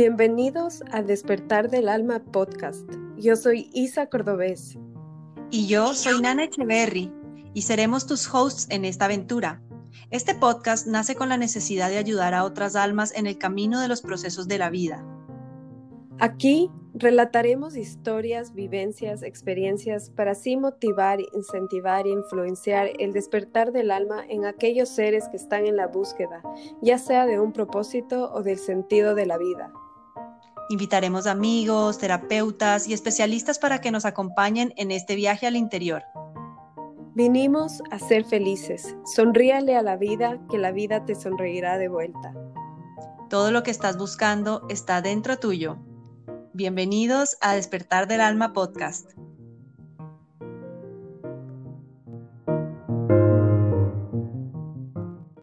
Bienvenidos a Despertar del Alma podcast. Yo soy Isa Cordobés. Y yo soy Nana Echeverry y seremos tus hosts en esta aventura. Este podcast nace con la necesidad de ayudar a otras almas en el camino de los procesos de la vida. Aquí relataremos historias, vivencias, experiencias para así motivar, incentivar e influenciar el despertar del alma en aquellos seres que están en la búsqueda, ya sea de un propósito o del sentido de la vida. Invitaremos amigos, terapeutas y especialistas para que nos acompañen en este viaje al interior. Vinimos a ser felices. Sonríale a la vida, que la vida te sonreirá de vuelta. Todo lo que estás buscando está dentro tuyo. Bienvenidos a Despertar del Alma Podcast.